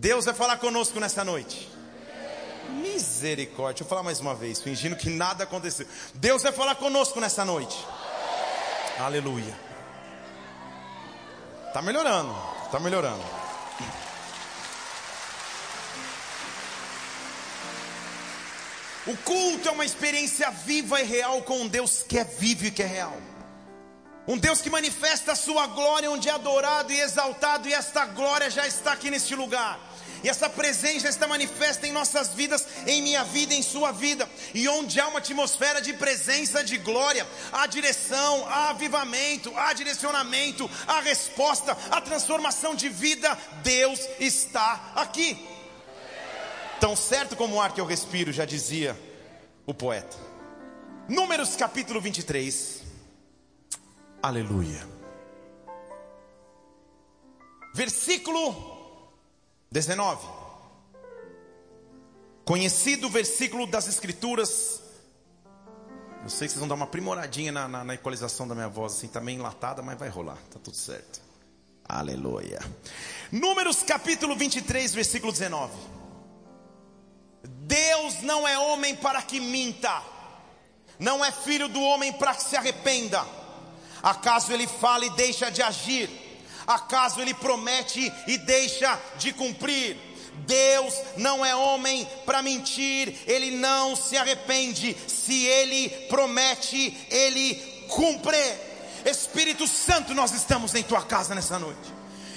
Deus vai falar conosco nessa noite. Misericórdia. Deixa eu falar mais uma vez, fingindo que nada aconteceu. Deus vai falar conosco nessa noite. Aleluia. Tá melhorando. Tá melhorando. O culto é uma experiência viva e real com um Deus que é vivo e que é real. Um Deus que manifesta a sua glória onde é adorado e exaltado, e esta glória já está aqui neste lugar. E essa presença está manifesta em nossas vidas, em minha vida, em sua vida. E onde há uma atmosfera de presença, de glória, há direção, há avivamento, há direcionamento, há resposta, há transformação de vida. Deus está aqui. Tão certo como o ar que eu respiro, já dizia o poeta. Números capítulo 23. Aleluia. Versículo 19. Conhecido versículo das Escrituras. Eu sei que vocês vão dar uma aprimoradinha na, na, na equalização da minha voz, assim, tá meio enlatada, mas vai rolar, tá tudo certo. Aleluia. Números capítulo 23, versículo 19. Deus não é homem para que minta, não é filho do homem para que se arrependa. Acaso ele fala e deixa de agir? Acaso ele promete e deixa de cumprir? Deus não é homem para mentir, ele não se arrepende. Se ele promete, ele cumpre. Espírito Santo, nós estamos em tua casa nessa noite.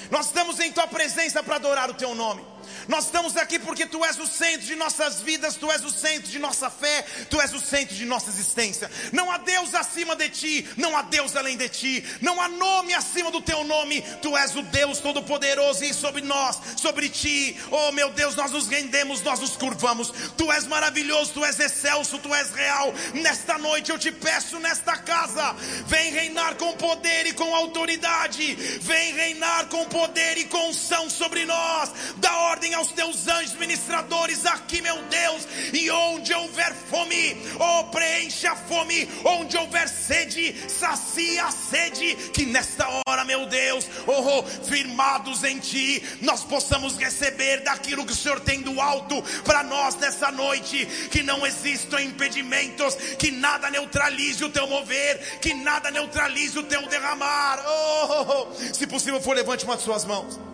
Nós estamos em tua presença para adorar o teu nome. Nós estamos aqui porque tu és o centro de nossas vidas, tu és o centro de nossa fé, tu és o centro de nossa existência. Não há Deus acima de ti, não há Deus além de ti, não há nome acima do teu nome. Tu és o Deus todo-poderoso e sobre nós, sobre ti, oh meu Deus, nós nos rendemos, nós nos curvamos. Tu és maravilhoso, tu és excelso, tu és real. Nesta noite eu te peço nesta casa, vem reinar com poder e com autoridade. Vem reinar com poder e com unção sobre nós. Da ordem aos teus anjos ministradores aqui, meu Deus. E onde houver fome, oh, preencha a fome. Onde houver sede, sacia a sede. Que nesta hora, meu Deus, oh, firmados em Ti, nós possamos receber daquilo que o Senhor tem do alto para nós nessa noite. Que não existam impedimentos, que nada neutralize o Teu mover, que nada neutralize o Teu derramar. Oh, se possível for, levante uma de suas mãos.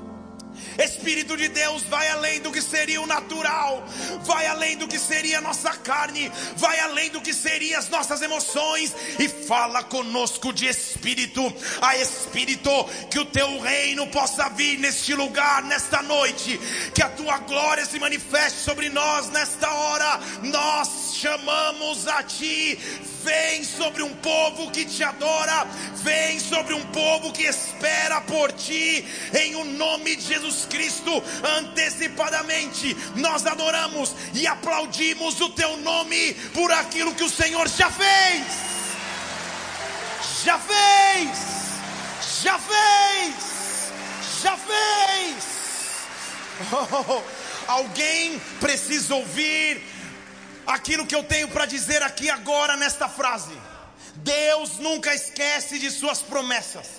Espírito de Deus vai além do que seria o natural, vai além do que seria a nossa carne, vai além do que seriam as nossas emoções e fala conosco de espírito a espírito, que o teu reino possa vir neste lugar, nesta noite, que a tua glória se manifeste sobre nós nesta hora. Nós chamamos a ti Vem sobre um povo que te adora, vem sobre um povo que espera por ti, em o nome de Jesus Cristo, antecipadamente, nós adoramos e aplaudimos o teu nome por aquilo que o Senhor já fez, já fez, já fez, já fez. Oh, alguém precisa ouvir aquilo que eu tenho para dizer aqui agora nesta frase. Deus nunca esquece de suas promessas.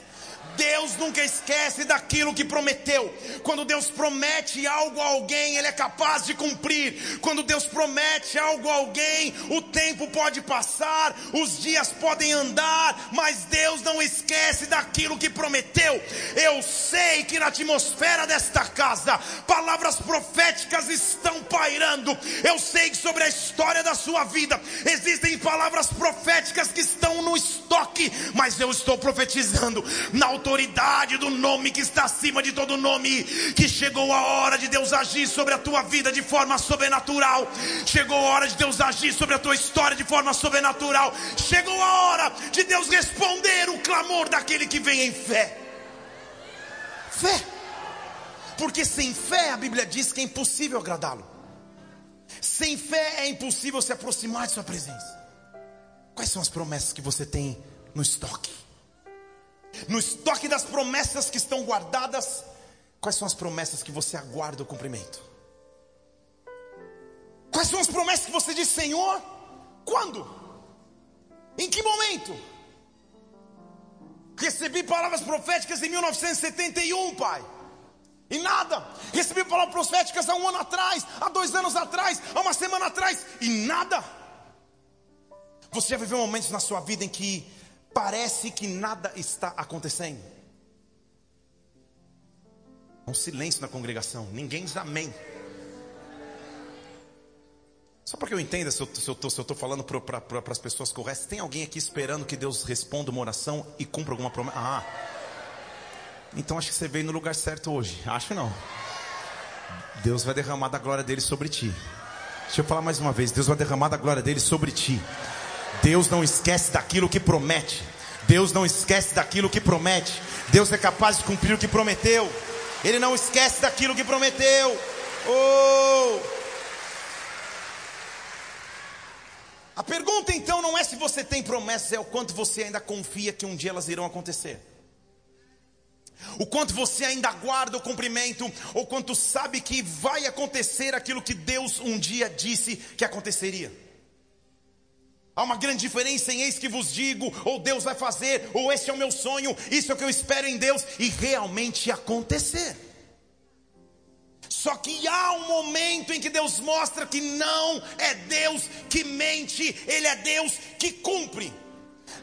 Deus nunca esquece daquilo que prometeu. Quando Deus promete algo a alguém, Ele é capaz de cumprir. Quando Deus promete algo a alguém, o tempo pode passar, os dias podem andar, mas Deus não esquece daquilo que prometeu. Eu sei que na atmosfera desta casa, palavras proféticas estão pairando. Eu sei que sobre a história da sua vida existem palavras proféticas que estão no estoque, mas eu estou profetizando na autoridade autoridade do nome que está acima de todo nome, que chegou a hora de Deus agir sobre a tua vida de forma sobrenatural. Chegou a hora de Deus agir sobre a tua história de forma sobrenatural. Chegou a hora de Deus responder o clamor daquele que vem em fé. Fé. Porque sem fé a Bíblia diz que é impossível agradá-lo. Sem fé é impossível se aproximar de sua presença. Quais são as promessas que você tem no estoque? No estoque das promessas que estão guardadas, quais são as promessas que você aguarda o cumprimento? Quais são as promessas que você diz, Senhor? Quando? Em que momento? Recebi palavras proféticas em 1971, Pai. E nada. Recebi palavras proféticas há um ano atrás, há dois anos atrás, há uma semana atrás, e nada. Você já viveu momentos na sua vida em que parece que nada está acontecendo? Um silêncio na congregação, ninguém diz amém. Só para que eu entenda se eu estou falando para as pessoas corretas, tem alguém aqui esperando que Deus responda uma oração e cumpra alguma promessa? Ah, então acho que você veio no lugar certo hoje. Acho não. Deus vai derramar da glória dele sobre ti. Deixa eu falar mais uma vez: Deus vai derramar da glória dele sobre ti. Deus não esquece daquilo que promete. Deus não esquece daquilo que promete. Deus é capaz de cumprir o que prometeu. Ele não esquece daquilo que prometeu. Oh! A pergunta então não é se você tem promessas, é o quanto você ainda confia que um dia elas irão acontecer. O quanto você ainda guarda o cumprimento, ou quanto sabe que vai acontecer aquilo que Deus um dia disse que aconteceria. Há uma grande diferença em eis que vos digo, ou Deus vai fazer, ou esse é o meu sonho, isso é o que eu espero em Deus, e realmente acontecer. Só que há um momento em que Deus mostra que não é Deus que mente, Ele é Deus que cumpre.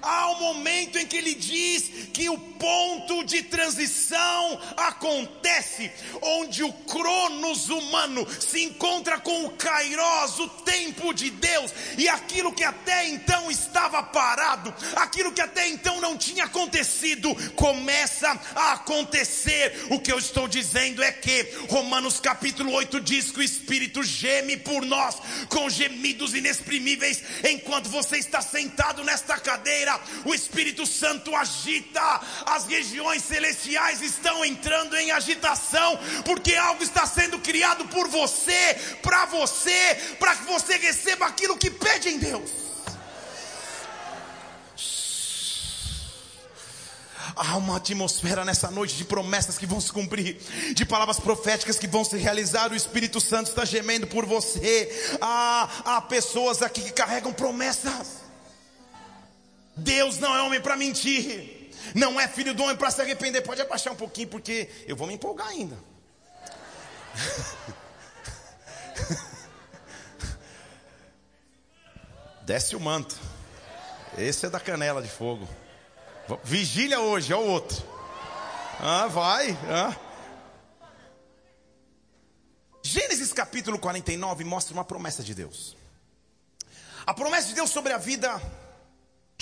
Há um momento em que ele diz que o ponto de transição acontece, onde o cronos humano se encontra com o kairos, o tempo de Deus, e aquilo que até então estava parado, aquilo que até então não tinha acontecido, começa a acontecer. O que eu estou dizendo é que Romanos capítulo 8 diz que o Espírito geme por nós com gemidos inexprimíveis, enquanto você está sentado nesta cadeira, o Espírito Santo agita as regiões celestiais estão entrando em agitação, porque algo está sendo criado por você, para você, para que você receba aquilo que pede em Deus. Há uma atmosfera nessa noite de promessas que vão se cumprir, de palavras proféticas que vão se realizar. O Espírito Santo está gemendo por você. Há, há pessoas aqui que carregam promessas. Deus não é homem para mentir. Não é filho do homem para se arrepender. Pode abaixar um pouquinho, porque eu vou me empolgar ainda. Desce o manto. Esse é da canela de fogo. Vigília hoje, é o outro. Ah, vai. Ah. Gênesis capítulo 49 mostra uma promessa de Deus. A promessa de Deus sobre a vida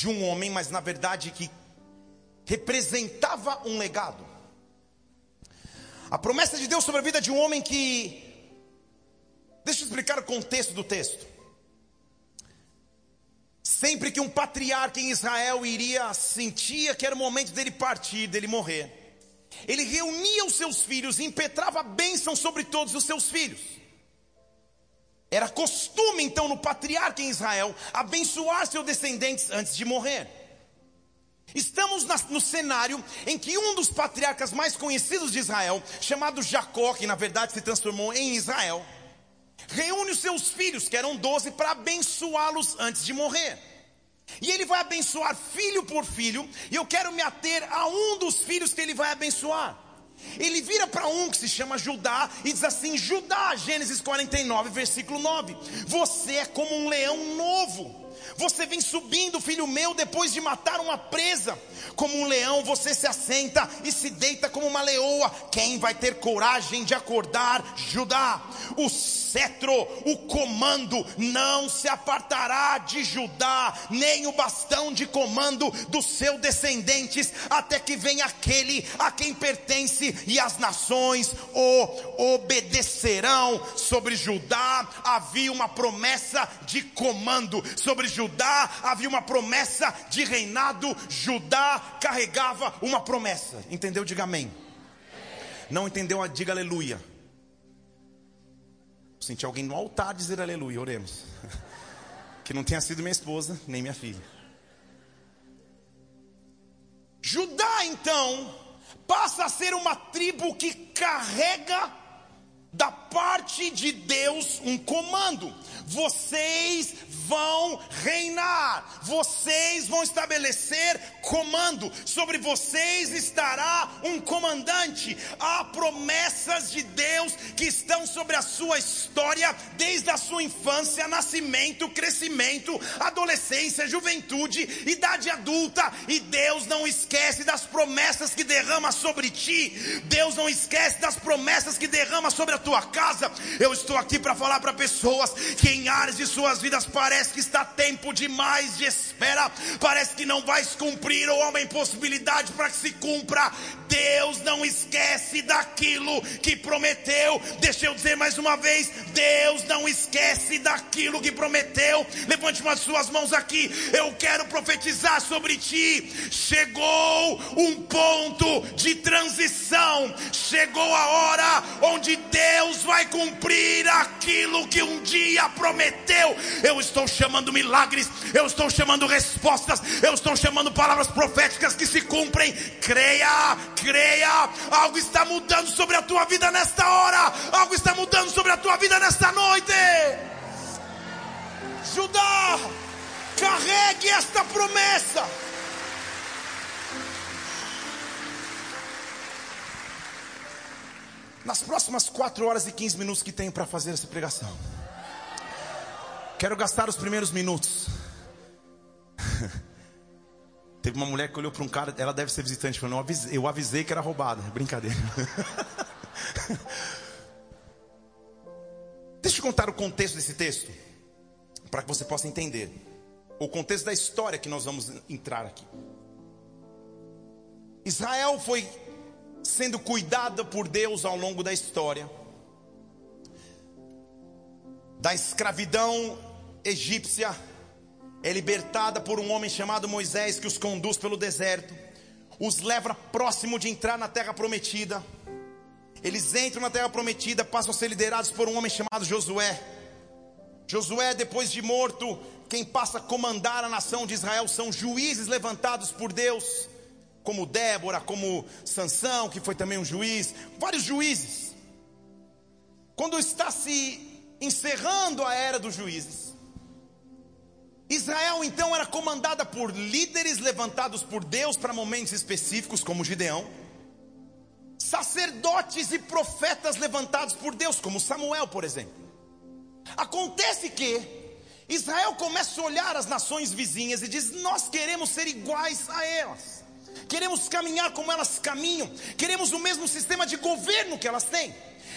de um homem, mas na verdade que representava um legado. A promessa de Deus sobre a vida de um homem que. Deixa eu explicar o contexto do texto. Sempre que um patriarca em Israel iria, sentia que era o momento dele partir, dele morrer, ele reunia os seus filhos e impetrava bênção sobre todos os seus filhos. Era costume então no patriarca em Israel abençoar seus descendentes antes de morrer. Estamos no cenário em que um dos patriarcas mais conhecidos de Israel, chamado Jacó, que na verdade se transformou em Israel, reúne os seus filhos, que eram doze, para abençoá-los antes de morrer. E ele vai abençoar filho por filho, e eu quero me ater a um dos filhos que ele vai abençoar. Ele vira para um que se chama Judá e diz assim: Judá, Gênesis 49, versículo 9: Você é como um leão novo você vem subindo, filho meu, depois de matar uma presa. Como um leão, você se assenta e se deita como uma leoa. Quem vai ter coragem de acordar Judá? O cetro, o comando não se apartará de Judá, nem o bastão de comando dos seus descendentes, até que venha aquele a quem pertence, e as nações o obedecerão. Sobre Judá havia uma promessa de comando, sobre Judá havia uma promessa de reinado, Judá carregava uma promessa. Entendeu? Diga amém. Não entendeu? Diga aleluia. Senti alguém no altar dizer aleluia, oremos. Que não tenha sido minha esposa, nem minha filha. Judá, então, passa a ser uma tribo que carrega da parte de Deus um comando. Vocês vão reinar, vocês vão estabelecer comando, sobre vocês estará um comandante. Há promessas de Deus que estão sobre a sua história, desde a sua infância, nascimento, crescimento, adolescência, juventude, idade adulta, e Deus não esquece das promessas que derrama sobre ti, Deus não esquece das promessas que derrama sobre a tua casa. Eu estou aqui para falar para pessoas que em áreas de suas vidas parece que está tempo demais de espera, parece que não vai cumprir ou há uma impossibilidade para que se cumpra. Deus não esquece daquilo que prometeu. Deixa eu dizer mais uma vez: Deus não esquece daquilo que prometeu. Levante umas suas mãos aqui. Eu quero profetizar sobre ti. Chegou um ponto de transição. Chegou a hora onde Deus vai cumprir aquilo que um dia prometeu. Eu estou chamando milagres, eu estou chamando respostas, eu estou chamando palavras proféticas que se cumprem. Creia, creia. Algo está mudando sobre a tua vida nesta hora. Algo está mudando sobre a tua vida nesta noite. Judá, carregue esta promessa. Nas próximas 4 horas e 15 minutos que tenho para fazer essa pregação, quero gastar os primeiros minutos. Teve uma mulher que olhou para um cara, ela deve ser visitante, falou, eu avisei, eu avisei que era roubada. Brincadeira. Deixa eu contar o contexto desse texto, para que você possa entender. O contexto da história que nós vamos entrar aqui. Israel foi sendo cuidada por Deus ao longo da história, da escravidão egípcia, é libertada por um homem chamado Moisés que os conduz pelo deserto, os leva próximo de entrar na terra prometida. Eles entram na terra prometida, passam a ser liderados por um homem chamado Josué. Josué, depois de morto, quem passa a comandar a nação de Israel são juízes levantados por Deus como Débora, como Sansão, que foi também um juiz, vários juízes. Quando está se encerrando a era dos juízes, Israel então era comandada por líderes levantados por Deus para momentos específicos, como Gideão, sacerdotes e profetas levantados por Deus, como Samuel, por exemplo. Acontece que Israel começa a olhar as nações vizinhas e diz: Nós queremos ser iguais a elas queremos caminhar como elas caminham, queremos o mesmo sistema de governo que elas têm.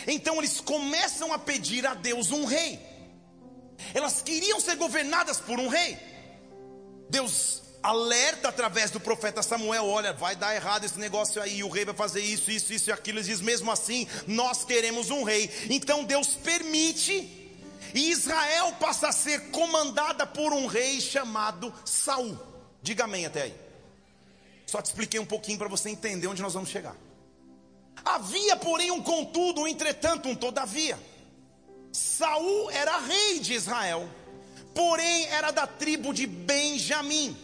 Então eles começam a pedir a Deus um rei. Elas queriam ser governadas por um rei. Deus alerta através do profeta Samuel: olha, vai dar errado esse negócio aí, o rei vai fazer isso, isso, isso e aquilo. Ele diz: mesmo assim, nós queremos um rei. Então Deus permite, e Israel passa a ser comandada por um rei chamado Saul. Diga amém até aí. Só te expliquei um pouquinho para você entender onde nós vamos chegar. Havia, porém, um contudo, um entretanto, um todavia. Saul era rei de Israel, porém era da tribo de Benjamim.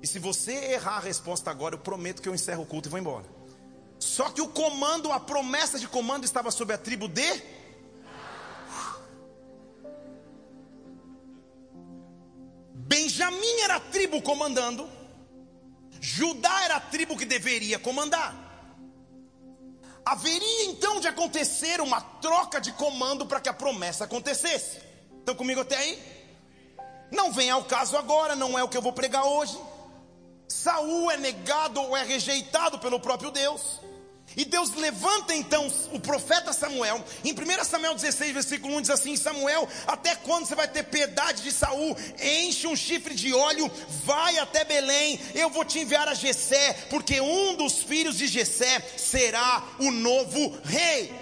E se você errar a resposta agora, eu prometo que eu encerro o culto e vou embora. Só que o comando, a promessa de comando estava sobre a tribo de Benjamim era a tribo comandando Judá era a tribo que deveria comandar. Haveria então de acontecer uma troca de comando para que a promessa acontecesse. Estão comigo até aí? Não vem ao caso agora, não é o que eu vou pregar hoje. Saul é negado ou é rejeitado pelo próprio Deus. E Deus levanta então o profeta Samuel. Em 1 Samuel 16, versículo 1 diz assim: Samuel, até quando você vai ter piedade de Saul? Enche um chifre de óleo, vai até Belém. Eu vou te enviar a Jessé, porque um dos filhos de Jessé será o novo rei.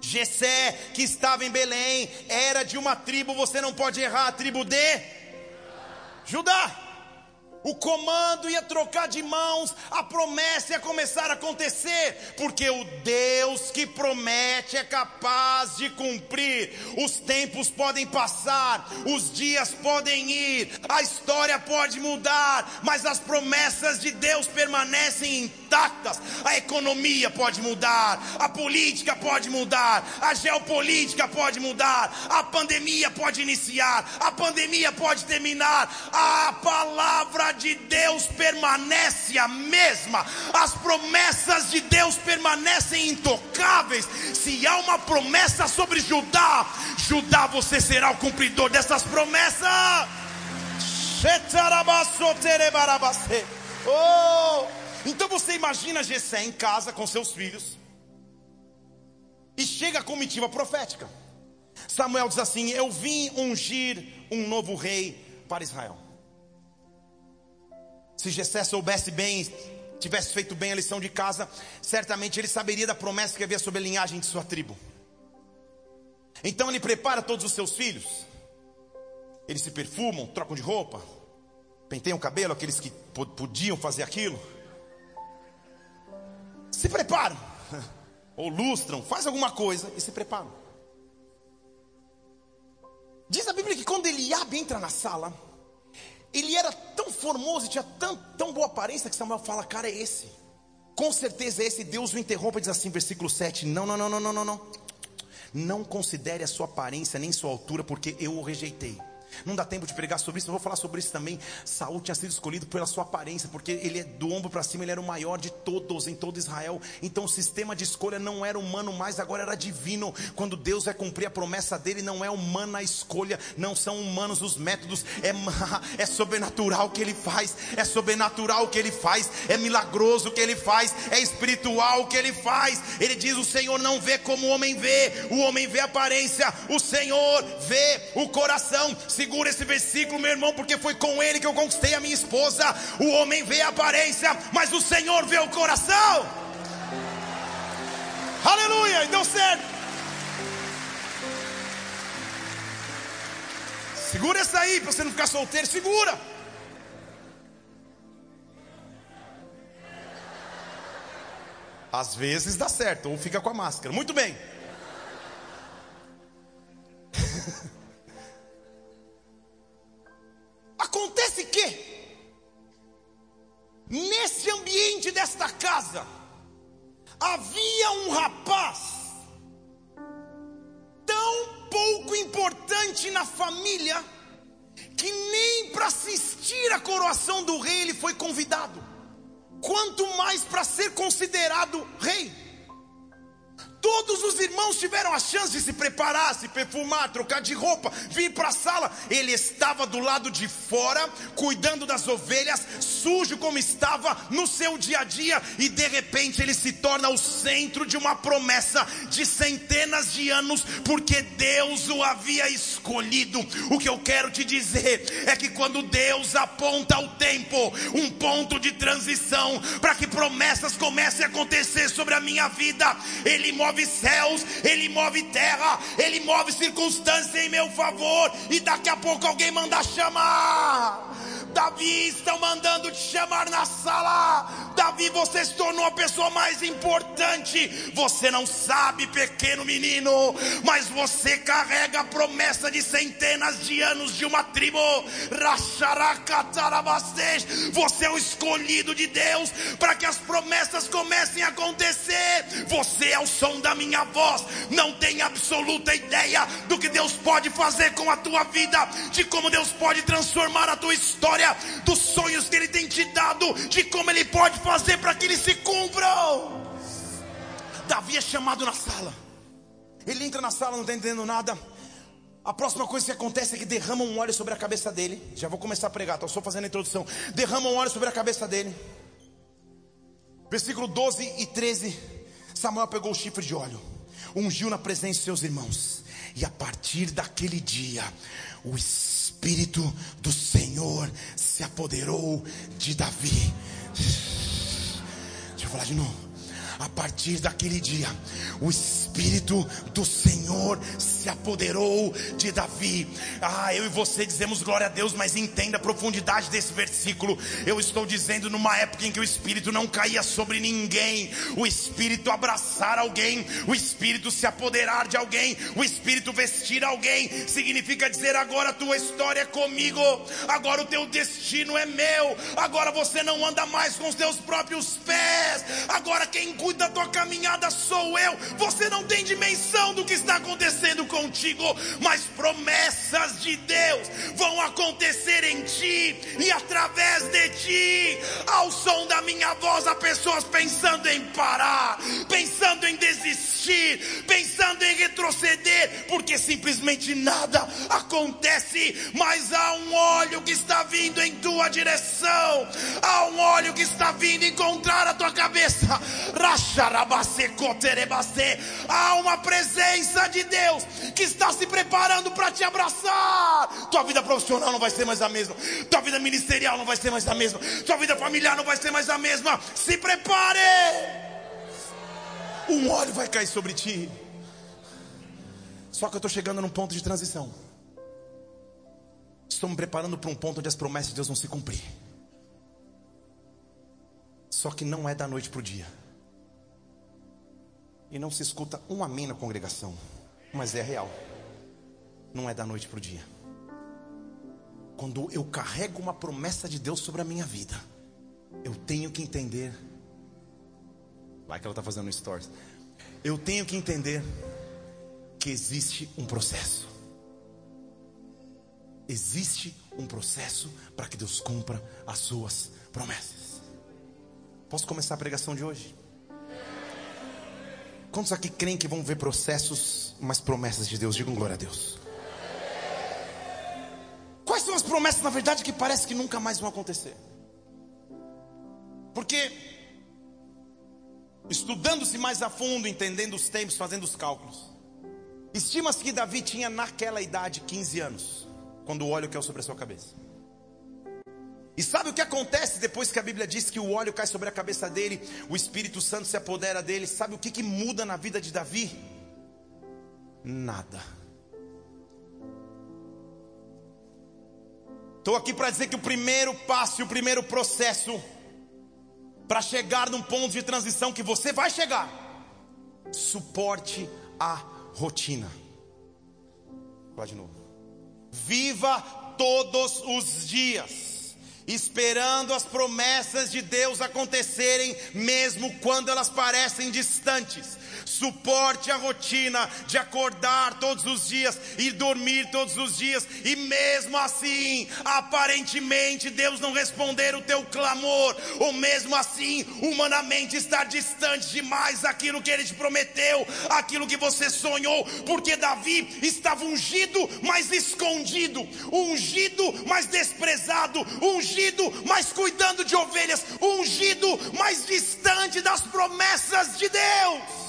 Jessé, que estava em Belém, era de uma tribo, você não pode errar, a tribo de Judá. O comando ia trocar de mãos, a promessa ia começar a acontecer, porque o Deus que promete é capaz de cumprir. Os tempos podem passar, os dias podem ir, a história pode mudar, mas as promessas de Deus permanecem intactas. A economia pode mudar, a política pode mudar, a geopolítica pode mudar, a pandemia pode iniciar, a pandemia pode terminar. A palavra de Deus permanece a mesma, as promessas de Deus permanecem intocáveis. Se há uma promessa sobre Judá, Judá você será o cumpridor dessas promessas. Oh, então você imagina Jessé em casa com seus filhos e chega a comitiva profética. Samuel diz assim: Eu vim ungir um novo rei para Israel. Se Jessé soubesse bem, tivesse feito bem a lição de casa, certamente ele saberia da promessa que havia sobre a linhagem de sua tribo. Então ele prepara todos os seus filhos. Eles se perfumam, trocam de roupa, penteiam o cabelo, aqueles que podiam fazer aquilo. Se preparam, ou lustram, faz alguma coisa e se preparam. Diz a Bíblia que quando Eliabe entra na sala, ele era tão formoso e tinha tão, tão boa aparência que Samuel fala: Cara, é esse. Com certeza é esse. Deus o interrompe e diz assim, versículo 7: Não, não, não, não, não, não, não. Não considere a sua aparência nem sua altura, porque eu o rejeitei. Não dá tempo de pregar sobre isso, eu vou falar sobre isso também. Saul tinha sido escolhido pela sua aparência, porque ele é do ombro para cima, ele era o maior de todos em todo Israel. Então o sistema de escolha não era humano mais, agora era divino. Quando Deus vai cumprir a promessa dele, não é humana a escolha, não são humanos os métodos, é, é sobrenatural o que ele faz, é sobrenatural o que ele faz, é milagroso o que ele faz, é espiritual o que ele faz. Ele diz: O Senhor não vê como o homem vê, o homem vê a aparência, o Senhor vê o coração. Se Segura esse versículo, meu irmão, porque foi com ele que eu conquistei a minha esposa. O homem vê a aparência, mas o Senhor vê o coração. Aleluia, e deu certo. Segura essa aí para você não ficar solteiro, segura. Às vezes dá certo, ou fica com a máscara. Muito bem. Rei. Todos os irmãos tiveram a chance de se preparar, se perfumar, trocar de roupa, vir para a sala. Ele estava do lado de fora, cuidando das ovelhas, sujo como estava no seu dia a dia, e de repente ele se torna o centro de uma promessa de centenas de anos, porque Deus o havia escolhido. O que eu quero te dizer é que quando Deus aponta o tempo, um ponto de transição, para que promessas comecem a acontecer sobre a minha vida, Ele move céus, Ele move terra, Ele move circunstâncias em meu favor, e daqui a pouco alguém manda chamar. Davi estão mandando te chamar na sala. Davi, você se tornou a pessoa mais importante. Você não sabe, pequeno menino, mas você carrega a promessa de centenas de anos de uma tribo. Você é o escolhido de Deus para que as promessas comecem a acontecer. Você é o som da minha voz. Não tem absoluta ideia do que Deus pode fazer com a tua vida, de como Deus pode transformar a tua história dos sonhos que Ele tem te dado, de como Ele pode fazer para que eles se cumpram. Davi é chamado na sala. Ele entra na sala, não está entendendo nada. A próxima coisa que acontece é que derrama um óleo sobre a cabeça dele. Já vou começar a pregar, estou só fazendo a introdução. Derrama um óleo sobre a cabeça dele. Versículo 12 e 13. Samuel pegou o chifre de óleo, ungiu na presença de seus irmãos. E a partir daquele dia, o Espírito do Senhor se apoderou de Davi. Deixa eu falar de novo. A partir daquele dia, o Espírito do Senhor se apoderou de Davi. Ah, eu e você dizemos glória a Deus, mas entenda a profundidade desse versículo. Eu estou dizendo numa época em que o Espírito não caía sobre ninguém, o Espírito abraçar alguém, o Espírito se apoderar de alguém, o Espírito vestir alguém, significa dizer agora a tua história é comigo, agora o teu destino é meu, agora você não anda mais com os teus próprios pés, agora quem cuida da tua caminhada sou eu. Você não tem dimensão do que está acontecendo contigo, mas promessas de Deus vão acontecer em ti e através de ti. Ao som da minha voz, há pessoas pensando em parar, pensando em desistir, pensando em retroceder, porque simplesmente nada acontece. Mas há um óleo que está vindo em tua direção, há um óleo que está vindo encontrar a tua cabeça. Há uma presença de Deus que está se preparando para te abraçar. Tua vida profissional não vai ser mais a mesma. Tua vida ministerial não vai ser mais a mesma. Tua vida familiar não vai ser mais a mesma. Se prepare. Um óleo vai cair sobre ti. Só que eu estou chegando num ponto de transição. Estou me preparando para um ponto onde as promessas de Deus vão se cumprir. Só que não é da noite para o dia. E não se escuta um amém na congregação. Mas é real. Não é da noite para o dia. Quando eu carrego uma promessa de Deus sobre a minha vida, eu tenho que entender. Vai que ela está fazendo stories. Eu tenho que entender que existe um processo. Existe um processo para que Deus cumpra as suas promessas. Posso começar a pregação de hoje? Quantos aqui creem que vão ver processos, mas promessas de Deus? Digam glória a Deus. Quais são as promessas, na verdade, que parece que nunca mais vão acontecer? Porque, estudando-se mais a fundo, entendendo os tempos, fazendo os cálculos, estima-se que Davi tinha naquela idade 15 anos, quando o óleo caiu sobre a sua cabeça. E sabe o que acontece depois que a Bíblia diz que o óleo cai sobre a cabeça dele, o Espírito Santo se apodera dele? Sabe o que, que muda na vida de Davi? Nada. Estou aqui para dizer que o primeiro passo o primeiro processo para chegar num ponto de transição que você vai chegar, suporte a rotina. Vai de novo. Viva todos os dias esperando as promessas de Deus acontecerem, mesmo quando elas parecem distantes. Suporte a rotina de acordar todos os dias e dormir todos os dias, e mesmo assim, aparentemente, Deus não responder o teu clamor, ou mesmo assim, humanamente estar distante demais daquilo que Ele te prometeu, aquilo que você sonhou, porque Davi estava ungido, mas escondido, ungido, mas desprezado, ungido, mas cuidando de ovelhas, ungido, mas distante das promessas de Deus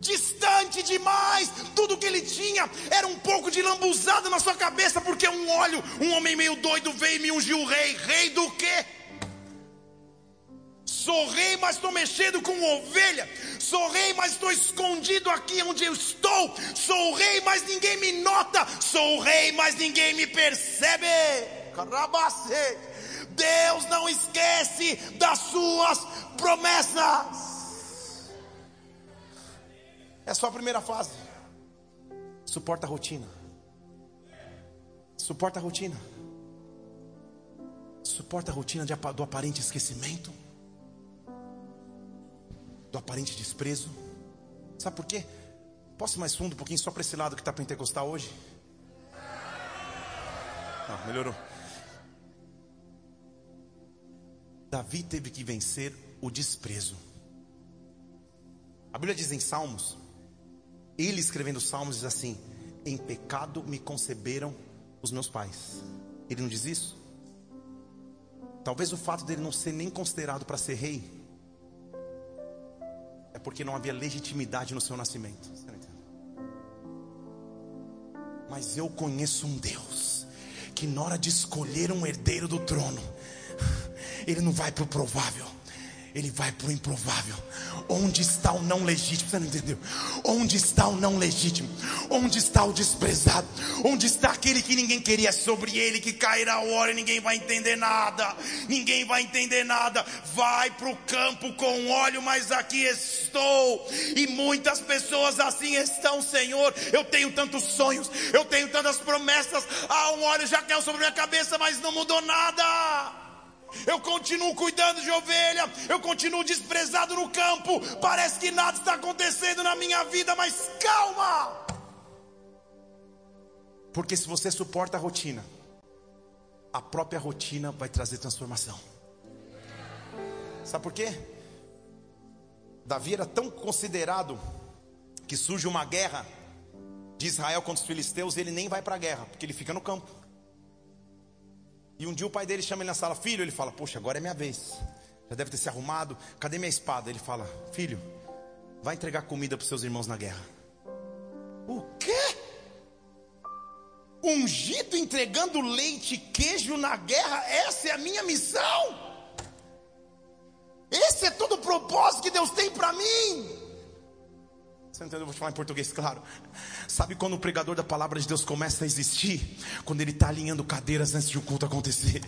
distante demais. Tudo que ele tinha era um pouco de lambuzada na sua cabeça, porque um óleo, um homem meio doido veio e me ungiu rei. Rei do quê? Sou rei, mas estou mexendo com ovelha. Sou rei, mas estou escondido aqui onde eu estou. Sou rei, mas ninguém me nota. Sou rei, mas ninguém me percebe. Deus não esquece das suas promessas. É só a primeira fase. Suporta a rotina. Suporta a rotina. Suporta a rotina de, do aparente esquecimento. Do aparente desprezo. Sabe por quê? Posso ir mais fundo um pouquinho só para esse lado que está pentecostal hoje? Ah, melhorou. Davi teve que vencer o desprezo. A Bíblia diz em Salmos ele escrevendo Salmos diz assim: Em pecado me conceberam os meus pais. Ele não diz isso? Talvez o fato dele não ser nem considerado para ser rei é porque não havia legitimidade no seu nascimento. Mas eu conheço um Deus que na hora de escolher um herdeiro do trono, ele não vai para o provável ele vai para o improvável. Onde está o não legítimo? Você não entendeu? Onde está o não legítimo? Onde está o desprezado? Onde está aquele que ninguém queria? Sobre ele que cairá a hora e ninguém vai entender nada. Ninguém vai entender nada. Vai para o campo com óleo, mas aqui estou. E muitas pessoas assim estão, Senhor. Eu tenho tantos sonhos, eu tenho tantas promessas. Ah, um óleo já caiu sobre minha cabeça, mas não mudou nada. Eu continuo cuidando de ovelha, eu continuo desprezado no campo. Parece que nada está acontecendo na minha vida, mas calma. Porque se você suporta a rotina, a própria rotina vai trazer transformação. Sabe por quê? Davi era tão considerado que surge uma guerra de Israel contra os filisteus, ele nem vai para a guerra, porque ele fica no campo. E um dia o pai dele chama ele na sala, filho, ele fala, poxa, agora é minha vez. Já deve ter se arrumado, cadê minha espada? Ele fala, filho, vai entregar comida para seus irmãos na guerra. O quê? Ungido entregando leite e queijo na guerra, essa é a minha missão? Esse é todo o propósito que Deus tem para mim. Você entendeu? Eu vou te falar em português, claro. Sabe quando o pregador da palavra de Deus começa a existir? Quando ele está alinhando cadeiras antes de um culto acontecer.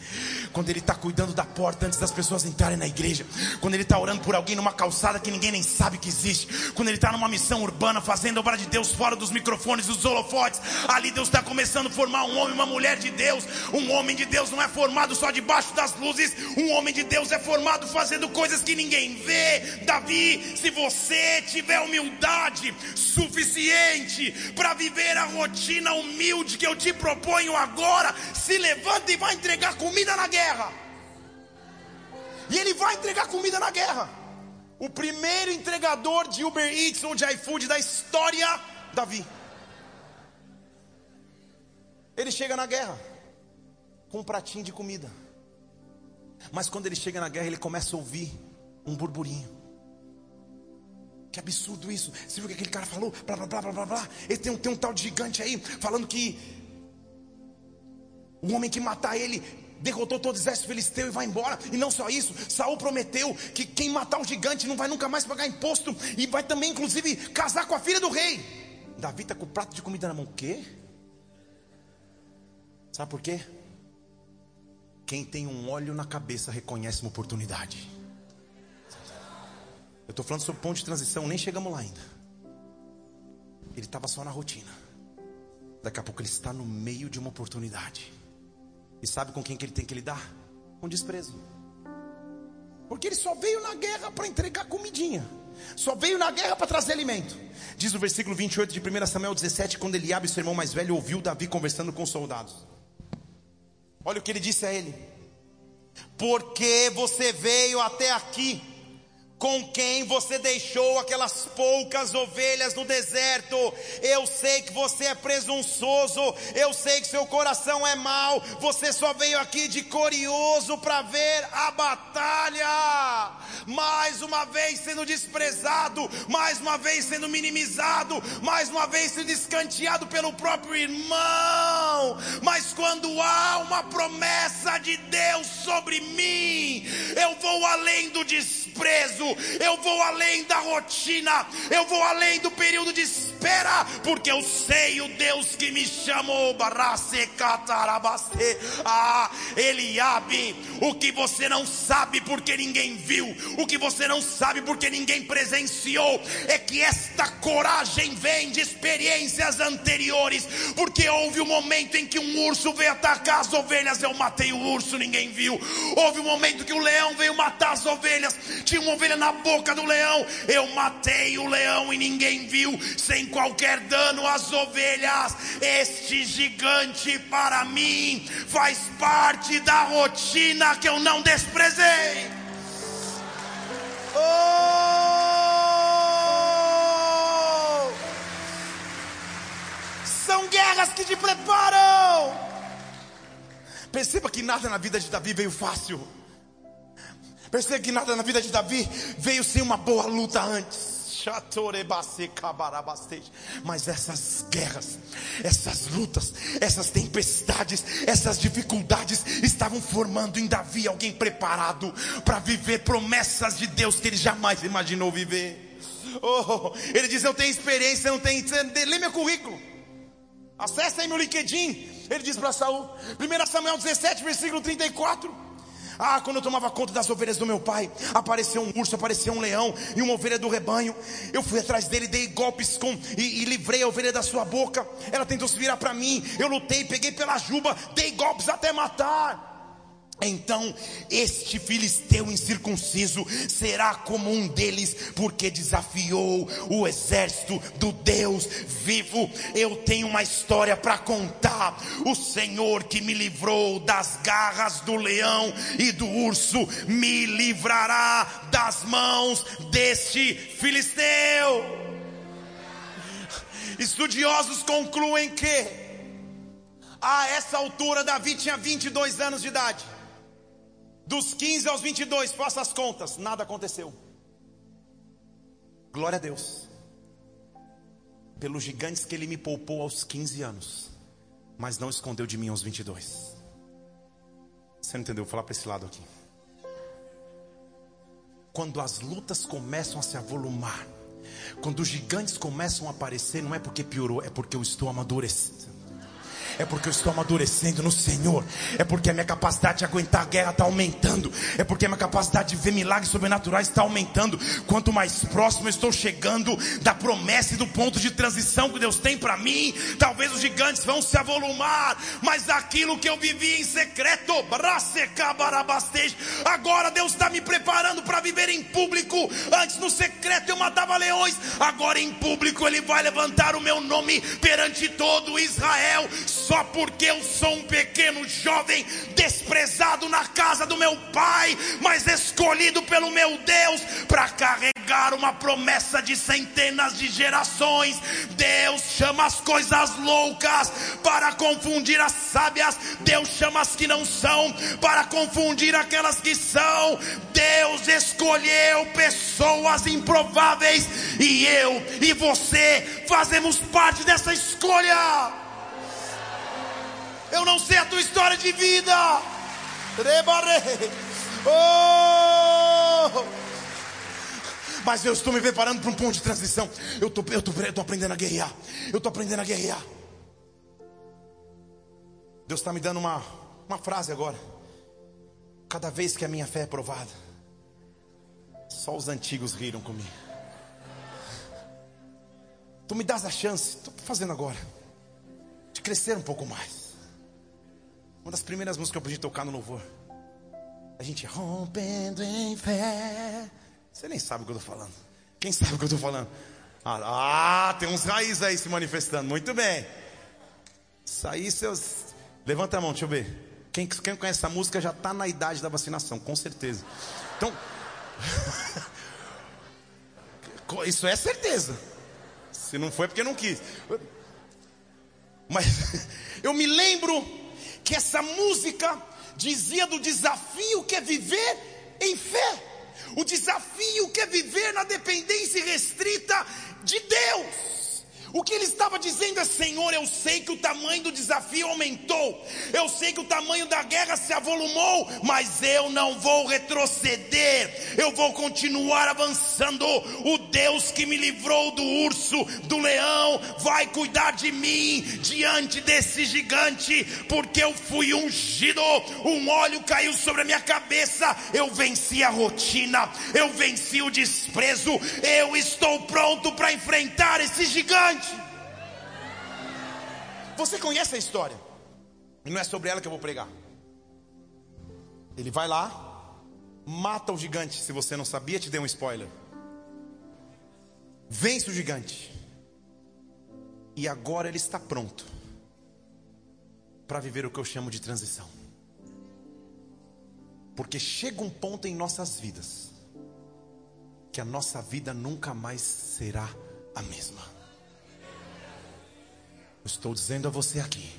Quando ele está cuidando da porta antes das pessoas entrarem na igreja. Quando ele está orando por alguém numa calçada que ninguém nem sabe que existe. Quando ele está numa missão urbana fazendo a obra de Deus fora dos microfones, dos holofotes. Ali Deus está começando a formar um homem, uma mulher de Deus. Um homem de Deus não é formado só debaixo das luzes. Um homem de Deus é formado fazendo coisas que ninguém vê. Davi, se você tiver humildade suficiente para viver a rotina humilde que eu te proponho agora, se levanta e vai entregar comida na guerra. E ele vai entregar comida na guerra. O primeiro entregador de Uber Eats ou de iFood da história, Davi. Ele chega na guerra com um pratinho de comida. Mas quando ele chega na guerra, ele começa a ouvir um burburinho. Que absurdo isso. Você viu o que aquele cara falou? Blá, blá, blá, blá, blá, blá. Ele tem um, tem um tal de gigante aí, falando que o homem que matar ele derrotou todo o exército filisteu e vai embora. E não só isso, Saul prometeu que quem matar o gigante não vai nunca mais pagar imposto e vai também, inclusive, casar com a filha do rei. Davi está com o prato de comida na mão. O quê? Sabe por quê? Quem tem um óleo na cabeça reconhece uma oportunidade. Eu estou falando sobre ponto de transição, nem chegamos lá ainda. Ele estava só na rotina. Daqui a pouco ele está no meio de uma oportunidade. E sabe com quem que ele tem que lidar? Com desprezo. Porque ele só veio na guerra para entregar comidinha. Só veio na guerra para trazer alimento. Diz o versículo 28 de 1 Samuel 17, quando Eliabe, seu irmão mais velho, ouviu Davi conversando com os soldados. Olha o que ele disse a ele: Porque você veio até aqui com quem você deixou aquelas poucas ovelhas no deserto. Eu sei que você é presunçoso, eu sei que seu coração é mau. Você só veio aqui de curioso para ver a batalha. Mais uma vez sendo desprezado, mais uma vez sendo minimizado, mais uma vez sendo escanteado pelo próprio irmão. Mas quando há uma promessa de Deus sobre mim, eu vou além do desprezo eu vou além da rotina, eu vou além do período de espera, porque eu sei o Deus que me chamou. Ah, Eliabe, o que você não sabe porque ninguém viu, o que você não sabe porque ninguém presenciou, é que esta coragem vem de experiências anteriores, porque houve um momento em que um urso veio atacar as ovelhas, eu matei o urso, ninguém viu. Houve um momento que o leão veio matar as ovelhas, tinha uma ovelha na boca do leão. Eu matei o leão e ninguém viu, sem qualquer dano às ovelhas. Este gigante para mim faz parte da rotina que eu não desprezei. Oh! São guerras que te preparam. Perceba que nada na vida de Davi veio fácil. Perceba que nada na vida de Davi veio sem uma boa luta antes. Mas essas guerras, essas lutas, essas tempestades, essas dificuldades estavam formando em Davi alguém preparado para viver promessas de Deus que ele jamais imaginou viver. Oh, ele diz: Eu tenho experiência, não tenho. Lê meu currículo. Acesse aí meu LinkedIn. Ele diz para Saul, 1 Samuel 17, versículo 34. Ah, quando eu tomava conta das ovelhas do meu pai, apareceu um urso, apareceu um leão e uma ovelha do rebanho. Eu fui atrás dele, dei golpes com e, e livrei a ovelha da sua boca. Ela tentou se virar para mim. Eu lutei, peguei pela juba, dei golpes até matar. Então este filisteu incircunciso será como um deles, porque desafiou o exército do Deus vivo. Eu tenho uma história para contar. O Senhor que me livrou das garras do leão e do urso, me livrará das mãos deste filisteu. Estudiosos concluem que a essa altura Davi tinha 22 anos de idade. Dos 15 aos 22, faça as contas, nada aconteceu. Glória a Deus. Pelos gigantes que ele me poupou aos 15 anos, mas não escondeu de mim aos 22. Você não entendeu? Vou falar para esse lado aqui. Quando as lutas começam a se avolumar, quando os gigantes começam a aparecer, não é porque piorou, é porque eu estou amadurecendo é porque eu estou amadurecendo no Senhor, é porque a minha capacidade de aguentar a guerra está aumentando, é porque a minha capacidade de ver milagres sobrenaturais está aumentando. Quanto mais próximo eu estou chegando da promessa e do ponto de transição que Deus tem para mim, talvez os gigantes vão se avolumar, mas aquilo que eu vivi em secreto, agora Deus está me preparando para viver em público. Antes no secreto eu matava leões, agora em público Ele vai levantar o meu nome perante todo Israel só porque eu sou um pequeno jovem desprezado na casa do meu pai, mas escolhido pelo meu Deus para carregar uma promessa de centenas de gerações. Deus chama as coisas loucas para confundir as sábias, Deus chama as que não são para confundir aquelas que são. Deus escolheu pessoas improváveis e eu e você fazemos parte dessa escolha. Eu não sei a tua história de vida. Oh! Mas eu estou me preparando para um ponto de transição. Eu estou eu tô, eu tô aprendendo a guerrear. Eu estou aprendendo a guerrear. Deus está me dando uma, uma frase agora. Cada vez que a minha fé é provada, só os antigos riram comigo. Tu me das a chance, estou fazendo agora, de crescer um pouco mais. Uma das primeiras músicas que eu aprendi a tocar no louvor. A gente rompendo em fé. Você nem sabe o que eu estou falando. Quem sabe o que eu estou falando? Ah, ah, tem uns raízes aí se manifestando. Muito bem. Isso aí, seus. Levanta a mão, deixa eu ver. Quem, quem conhece essa música já está na idade da vacinação, com certeza. Então. Isso é certeza. Se não foi, é porque não quis. Mas eu me lembro que essa música dizia do desafio que é viver em fé. O desafio que é viver na dependência restrita de Deus. O que ele estava dizendo é: Senhor, eu sei que o tamanho do desafio aumentou, eu sei que o tamanho da guerra se avolumou, mas eu não vou retroceder, eu vou continuar avançando. O Deus que me livrou do urso, do leão, vai cuidar de mim diante desse gigante, porque eu fui ungido, um óleo caiu sobre a minha cabeça, eu venci a rotina, eu venci o desprezo, eu estou pronto para enfrentar esse gigante. Você conhece a história. E não é sobre ela que eu vou pregar. Ele vai lá, mata o gigante. Se você não sabia, te dei um spoiler. Vence o gigante. E agora ele está pronto para viver o que eu chamo de transição. Porque chega um ponto em nossas vidas que a nossa vida nunca mais será a mesma. Estou dizendo a você aqui,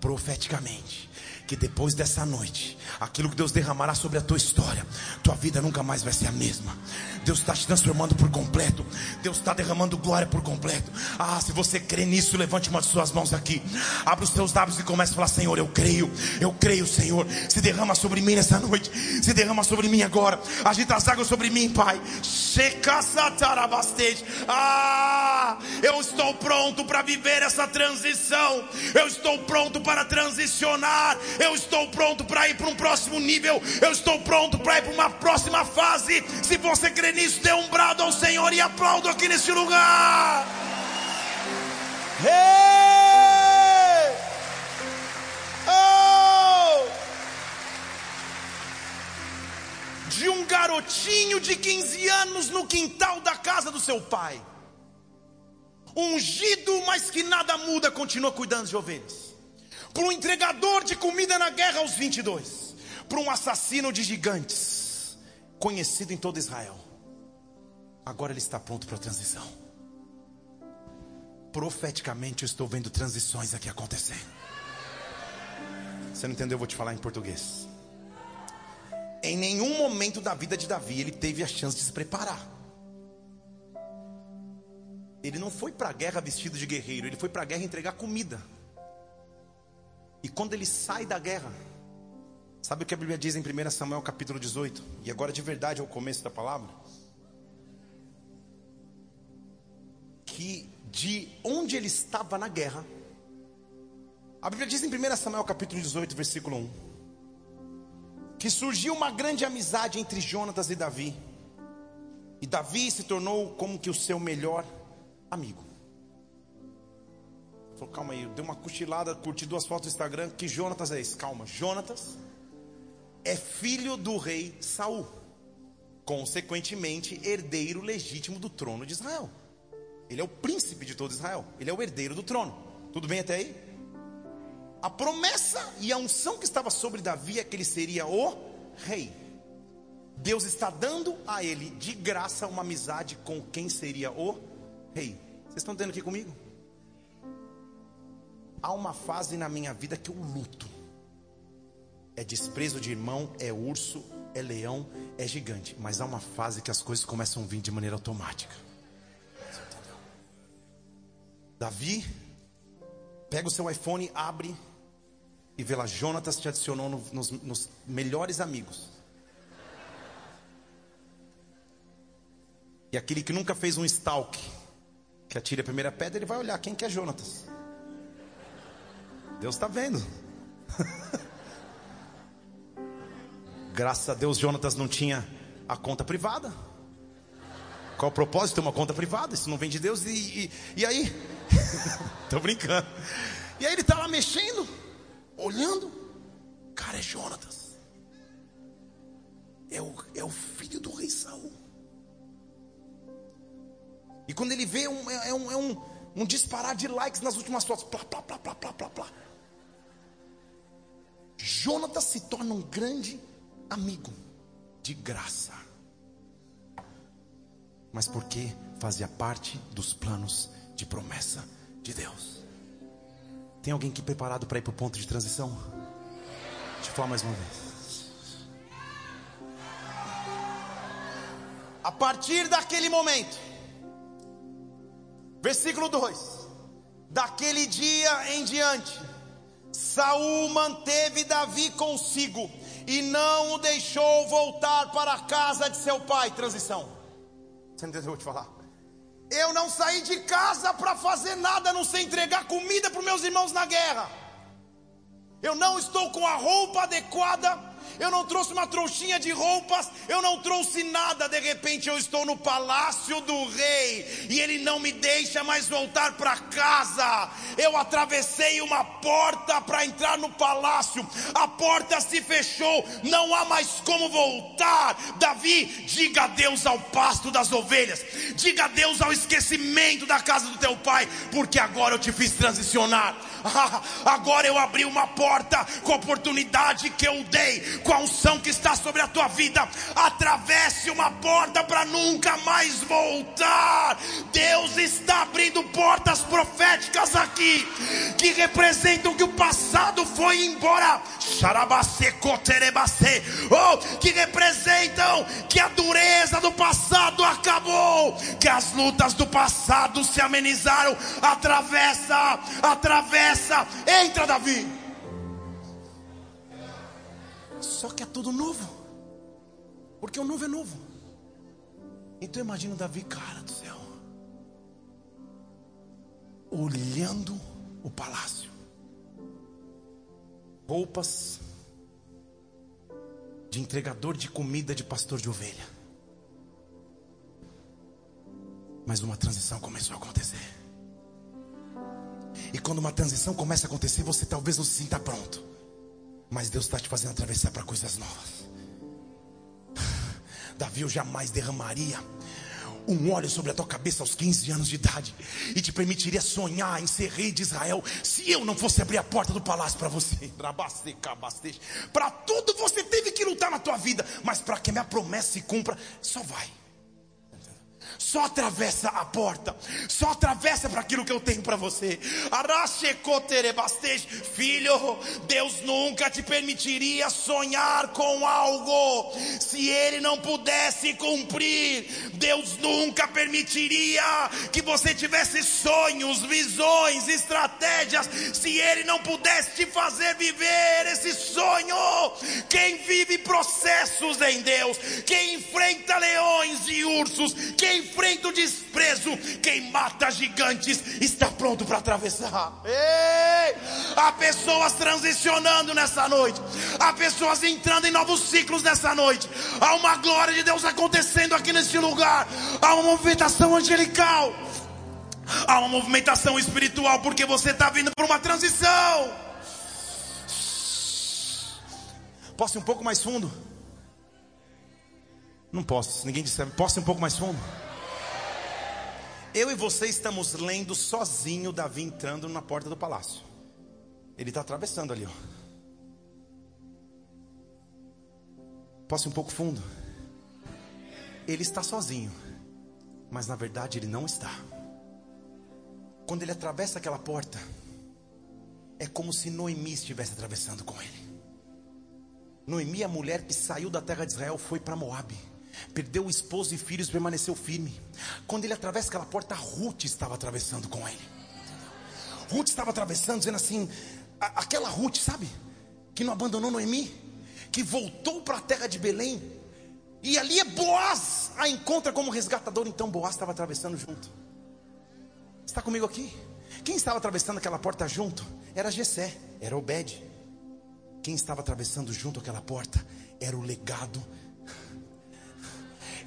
profeticamente, que depois dessa noite, aquilo que Deus derramará sobre a tua história, tua vida nunca mais vai ser a mesma. Deus está te transformando por completo. Deus está derramando glória por completo. Ah, se você crê nisso, levante uma de suas mãos aqui. Abra os teus lábios e comece a falar: Senhor, eu creio, eu creio, Senhor. Se derrama sobre mim nessa noite, se derrama sobre mim agora. Agita as águas sobre mim, Pai. Ah, eu estou pronto para viver essa transição. Eu estou pronto para transicionar. Eu estou pronto para ir para um próximo nível. Eu estou pronto para ir para uma próxima fase. Se você crê nisso, dê um brado ao Senhor e aplaudo aqui nesse lugar. Hey! Oh! De um garotinho de 15 anos no quintal da casa do seu pai. Ungido, mas que nada muda, continua cuidando de ovelhas para um entregador de comida na guerra aos 22, para um assassino de gigantes, conhecido em todo Israel. Agora ele está pronto para a transição. Profeticamente eu estou vendo transições aqui acontecendo. Você não entendeu? Eu vou te falar em português. Em nenhum momento da vida de Davi ele teve a chance de se preparar. Ele não foi para a guerra vestido de guerreiro, ele foi para a guerra entregar comida. E quando ele sai da guerra, sabe o que a Bíblia diz em 1 Samuel capítulo 18? E agora de verdade é o começo da palavra. Que de onde ele estava na guerra, a Bíblia diz em 1 Samuel capítulo 18, versículo 1, que surgiu uma grande amizade entre Jonatas e Davi. E Davi se tornou como que o seu melhor amigo. Falou, calma aí, deu uma cochilada, curti duas fotos do Instagram. Que Jonatas é esse? Calma, Jonatas é filho do rei Saul, consequentemente, herdeiro legítimo do trono de Israel. Ele é o príncipe de todo Israel, ele é o herdeiro do trono. Tudo bem até aí? A promessa e a unção que estava sobre Davi é que ele seria o rei. Deus está dando a ele de graça uma amizade com quem seria o rei. Vocês estão entendendo aqui comigo? Há uma fase na minha vida que eu luto. É desprezo de irmão, é urso, é leão, é gigante. Mas há uma fase que as coisas começam a vir de maneira automática. Davi, pega o seu iPhone, abre e vê lá, Jonatas te adicionou no, nos, nos melhores amigos. E aquele que nunca fez um stalk, que atire a primeira pedra, ele vai olhar quem que é Jonatas. Deus está vendo. Graças a Deus, Jonatas não tinha a conta privada. Qual o propósito ter uma conta privada? Isso não vem de Deus. E, e, e aí? Estou brincando. E aí ele está lá mexendo, olhando. Cara, é Jonatas. É o, é o filho do rei Saul. E quando ele vê, um, é, é, um, é um, um disparar de likes nas últimas fotos. Plá, plá, plá, plá, plá, plá, plá. Jonatas se torna um grande amigo de graça. Mas porque fazia parte dos planos de promessa de Deus. Tem alguém aqui preparado para ir para o ponto de transição? Deixa eu falar mais uma vez. A partir daquele momento, versículo 2: daquele dia em diante, Saul manteve Davi consigo e não o deixou voltar para a casa de seu pai. Transição. Você entendeu o que eu vou te falar? Eu não saí de casa para fazer nada, a não sei entregar comida para meus irmãos na guerra. Eu não estou com a roupa adequada eu não trouxe uma trouxinha de roupas, eu não trouxe nada. De repente eu estou no palácio do rei e ele não me deixa mais voltar para casa. Eu atravessei uma porta para entrar no palácio, a porta se fechou, não há mais como voltar. Davi, diga adeus ao pasto das ovelhas, diga adeus ao esquecimento da casa do teu pai, porque agora eu te fiz transicionar. agora eu abri uma porta com a oportunidade que eu dei com a unção que está sobre a tua vida, atravesse uma porta para nunca mais voltar. Deus está abrindo portas proféticas aqui que representam que o passado foi embora. Oh, que representam que a dureza do passado acabou, que as lutas do passado se amenizaram. Atravessa, atravessa, entra, Davi. Só que é tudo novo, porque o novo é novo. Então imagina Davi, cara do céu, olhando o palácio, roupas de entregador de comida de pastor de ovelha. Mas uma transição começou a acontecer. E quando uma transição começa a acontecer, você talvez não se sinta pronto. Mas Deus está te fazendo atravessar para coisas novas. Davi, eu jamais derramaria um óleo sobre a tua cabeça aos 15 anos de idade e te permitiria sonhar em ser rei de Israel se eu não fosse abrir a porta do palácio para você. Para tudo você teve que lutar na tua vida, mas para que minha promessa se cumpra, só vai só atravessa a porta, só atravessa para aquilo que eu tenho para você. Filho, Deus nunca te permitiria sonhar com algo se Ele não pudesse cumprir. Deus nunca permitiria que você tivesse sonhos, visões, estratégias se Ele não pudesse te fazer viver esse sonho. Quem vive processos em Deus, quem enfrenta leões e ursos, quem enfrenta o desprezo, quem mata gigantes está pronto para atravessar. Ei! Há pessoas transicionando nessa noite, há pessoas entrando em novos ciclos nessa noite. Há uma glória de Deus acontecendo aqui neste lugar, há uma movimentação angelical, há uma movimentação espiritual, porque você está vindo para uma transição. Posso ir um pouco mais fundo? Não posso, ninguém disse. Posso ir um pouco mais fundo? Eu e você estamos lendo sozinho Davi entrando na porta do palácio. Ele está atravessando ali, ó. Posso ir um pouco fundo? Ele está sozinho, mas na verdade ele não está. Quando ele atravessa aquela porta, é como se Noemi estivesse atravessando com ele. Noemi, a mulher que saiu da terra de Israel, foi para Moabe perdeu o esposo e filhos, permaneceu firme. Quando ele atravessa aquela porta, Ruth estava atravessando com ele. Ruth estava atravessando, dizendo assim: aquela Ruth, sabe? Que não abandonou Noemi, que voltou para a terra de Belém, e ali é Boaz a encontra como resgatador. Então Boaz estava atravessando junto. Está comigo aqui? Quem estava atravessando aquela porta junto? Era Jessé, era Obed. Quem estava atravessando junto aquela porta era o legado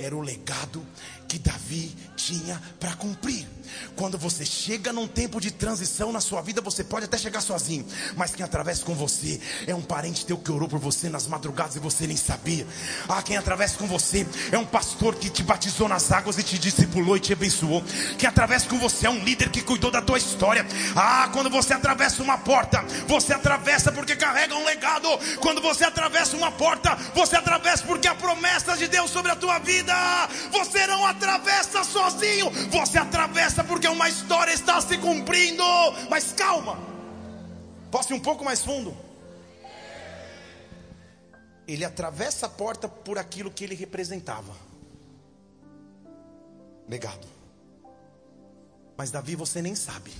era o legado que Davi tinha para cumprir. Quando você chega num tempo de transição na sua vida, você pode até chegar sozinho, mas quem atravessa com você é um parente teu que orou por você nas madrugadas e você nem sabia. Ah, quem atravessa com você é um pastor que te batizou nas águas e te discipulou e te abençoou. Quem atravessa com você é um líder que cuidou da tua história. Ah, quando você atravessa uma porta, você atravessa porque carrega um legado. Quando você atravessa uma porta, você atravessa porque há promessas de Deus sobre a tua vida. Você não atravessa atravessa sozinho, você atravessa porque uma história está se cumprindo. Mas calma, posso ir um pouco mais fundo? Ele atravessa a porta por aquilo que ele representava legado. Mas Davi, você nem sabe.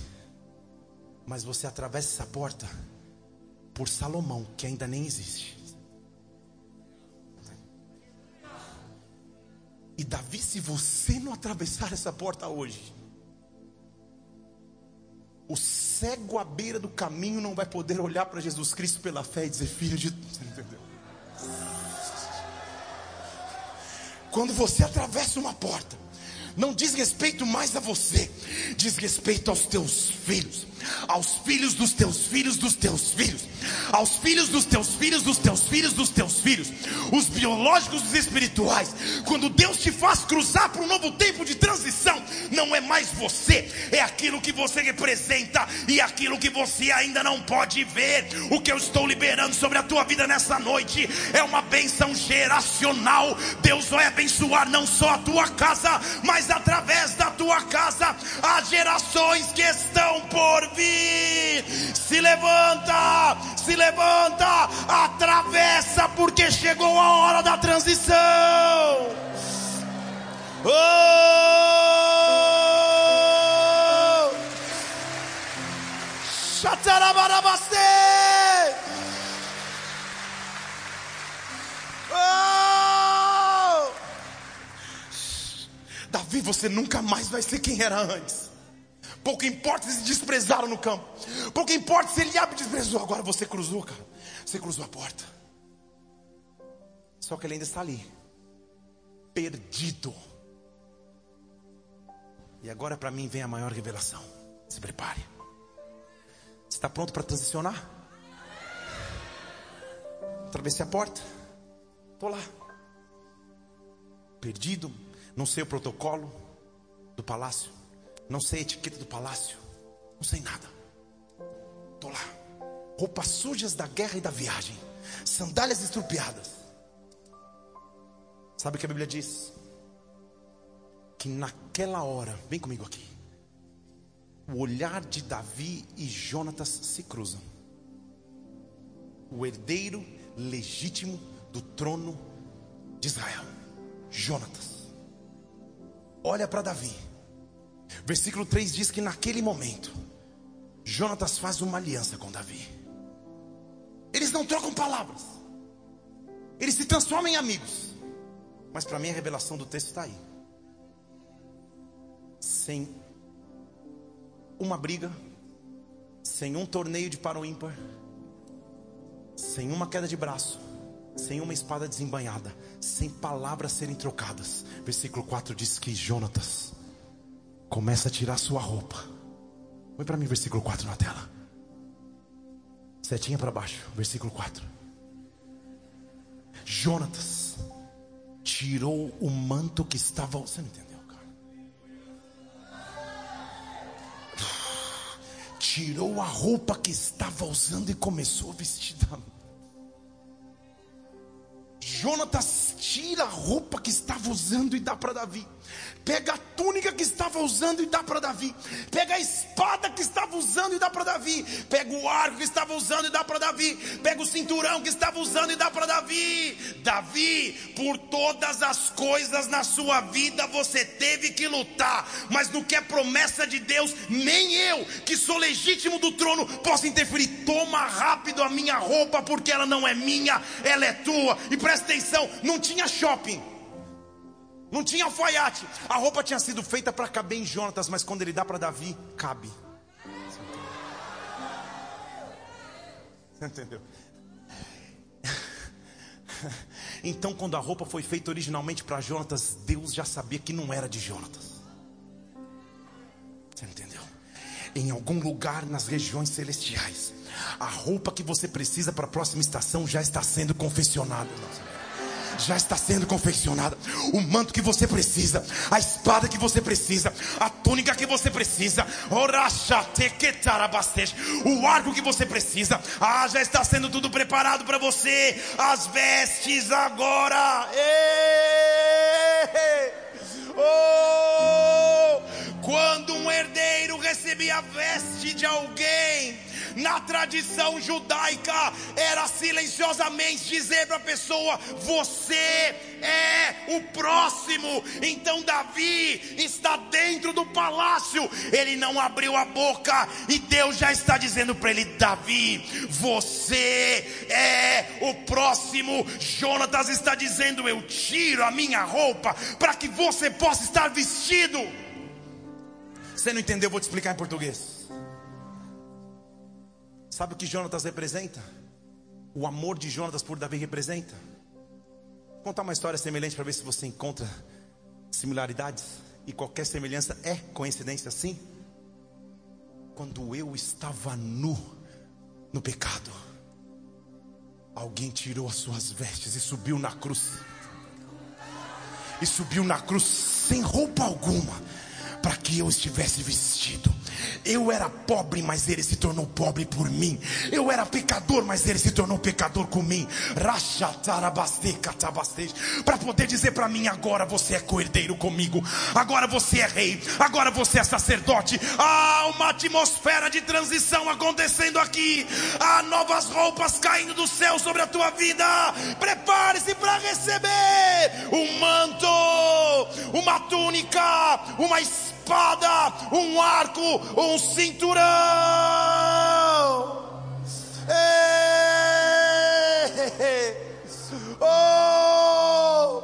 Mas você atravessa essa porta por Salomão, que ainda nem existe. E Davi, se você não atravessar essa porta hoje, o cego à beira do caminho não vai poder olhar para Jesus Cristo pela fé e dizer: Filho de. Você entendeu? Quando você atravessa uma porta, não diz respeito mais a você, diz respeito aos teus filhos, aos filhos dos teus filhos, dos teus filhos, aos filhos dos teus filhos, dos teus filhos, dos teus filhos, os biológicos os espirituais. Quando Deus te faz cruzar para um novo tempo de transição, não é mais você, é aquilo que você representa e aquilo que você ainda não pode ver. O que eu estou liberando sobre a tua vida nessa noite é uma bênção geracional. Deus vai abençoar não só a tua casa, mas através da tua casa as gerações que estão por vir. Se levanta, se levanta, atravessa, porque chegou a hora da transição. Oh! Chatarabarabacê! Oh! Davi, você nunca mais vai ser quem era antes. Pouco importa se desprezaram no campo. Pouco importa se ele abre e desprezou. Agora você cruzou, cara. Você cruzou a porta. Só que ele ainda está ali. Perdido. E agora para mim vem a maior revelação. Se prepare. Você está pronto para transicionar? Atravessei a porta. Estou lá. Perdido. Não sei o protocolo do palácio. Não sei a etiqueta do palácio. Não sei nada. Estou lá. Roupas sujas da guerra e da viagem. Sandálias estrupiadas. Sabe o que a Bíblia diz? Que naquela hora, vem comigo aqui. O olhar de Davi e Jonatas se cruzam. O herdeiro legítimo do trono de Israel, Jonatas, olha para Davi Versículo 3 diz que naquele momento, Jonatas faz uma aliança com Davi. Eles não trocam palavras, eles se transformam em amigos. Mas para mim a revelação do texto está aí. Sem uma briga, sem um torneio de para o ímpar, sem uma queda de braço, sem uma espada desembanhada, sem palavras serem trocadas. Versículo 4 diz que Jonatas começa a tirar sua roupa. Põe para mim versículo 4 na tela. Setinha para baixo, versículo 4. Jonatas tirou o manto que estava. Você não entendeu, cara? Tirou a roupa que estava usando e começou a vestir. Jonatas tira a roupa que estava usando e dá para Davi. Pega a túnica que estava usando e dá para Davi. Pega a espada que estava usando e dá para Davi. Pega o arco que estava usando e dá para Davi. Pega o cinturão que estava usando e dá para Davi. Davi, por todas as coisas na sua vida você teve que lutar, mas no que é promessa de Deus, nem eu, que sou legítimo do trono, posso interferir. Toma rápido a minha roupa, porque ela não é minha, ela é tua. E presta atenção, não tinha shopping. Não tinha alfaiate. A roupa tinha sido feita para caber em Jonatas, mas quando ele dá para Davi, cabe. Você entendeu? Então, quando a roupa foi feita originalmente para Jonatas, Deus já sabia que não era de Jonatas. Você entendeu? Em algum lugar nas regiões celestiais, a roupa que você precisa para a próxima estação já está sendo confeccionada já está sendo confeccionada. O manto que você precisa, a espada que você precisa, a túnica que você precisa, o arco que você precisa, ah, já está sendo tudo preparado para você. As vestes agora. Oh! Quando um herdeiro recebia a veste de alguém, na tradição judaica era silenciosamente dizer para a pessoa: Você é o próximo. Então Davi está dentro do palácio, ele não abriu a boca e Deus já está dizendo para ele: Davi, você é o próximo. Jonatas está dizendo: Eu tiro a minha roupa para que você possa estar vestido. Você não entendeu? Vou te explicar em português. Sabe o que Jonatas representa? O amor de Jonatas por Davi representa. Vou contar uma história semelhante para ver se você encontra similaridades. E qualquer semelhança é coincidência sim? Quando eu estava nu no pecado, alguém tirou as suas vestes e subiu na cruz. E subiu na cruz sem roupa alguma, para que eu estivesse vestido. Eu era pobre, mas ele se tornou pobre por mim. Eu era pecador, mas ele se tornou pecador com mim. Para poder dizer para mim agora você é coerdeiro comigo. Agora você é rei. Agora você é sacerdote. Há uma atmosfera de transição acontecendo aqui. Há novas roupas caindo do céu sobre a tua vida. Prepare-se para receber um manto, uma túnica, uma espada espada, um arco, um cinturão. Ei, oh.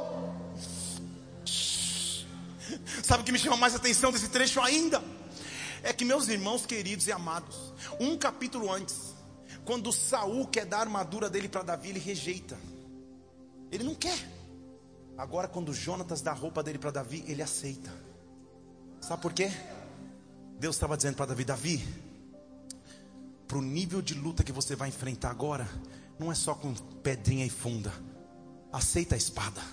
Sabe o que me chama mais atenção desse trecho ainda? É que meus irmãos queridos e amados, um capítulo antes, quando Saul quer dar a armadura dele para Davi, ele rejeita. Ele não quer. Agora, quando Jonatas dá a roupa dele para Davi, ele aceita. Sabe por quê? Deus estava dizendo para Davi: Davi, para o nível de luta que você vai enfrentar agora, não é só com pedrinha e funda. Aceita a espada.